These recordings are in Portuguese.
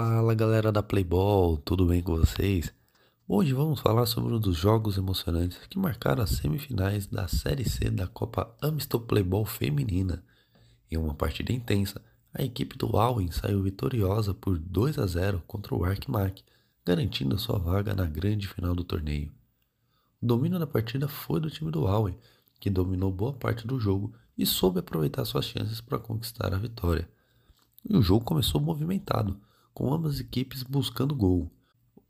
Fala galera da Playball, tudo bem com vocês? Hoje vamos falar sobre um dos jogos emocionantes que marcaram as semifinais da Série C da Copa Amstel Playball Feminina. Em uma partida intensa, a equipe do Alwen saiu vitoriosa por 2 a 0 contra o Arkmac, garantindo sua vaga na grande final do torneio. O domínio da partida foi do time do Alwen, que dominou boa parte do jogo e soube aproveitar suas chances para conquistar a vitória. E o jogo começou movimentado com ambas equipes buscando gol.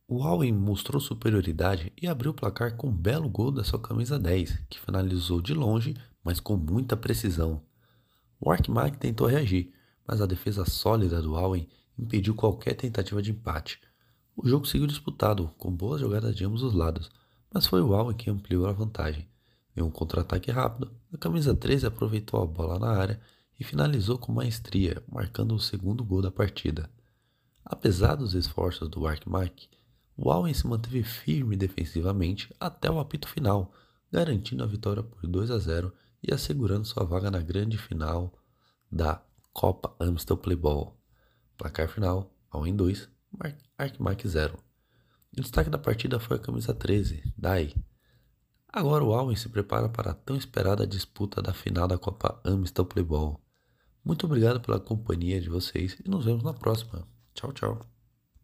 O Allen mostrou superioridade e abriu o placar com um belo gol da sua camisa 10, que finalizou de longe, mas com muita precisão. O Arkmark tentou reagir, mas a defesa sólida do Allen impediu qualquer tentativa de empate. O jogo seguiu disputado, com boas jogadas de ambos os lados, mas foi o Allen que ampliou a vantagem. Em um contra-ataque rápido, a camisa 13 aproveitou a bola na área e finalizou com maestria, marcando o segundo gol da partida. Apesar dos esforços do Arkmark, o Allen se manteve firme defensivamente até o apito final, garantindo a vitória por 2 a 0 e assegurando sua vaga na grande final da Copa Amstel Playball. Placar final, Allen 2, Arkmark 0. O destaque da partida foi a camisa 13, Dai. Agora o Allen se prepara para a tão esperada disputa da final da Copa Amstel Playball. Muito obrigado pela companhia de vocês e nos vemos na próxima. Ciao, ciao.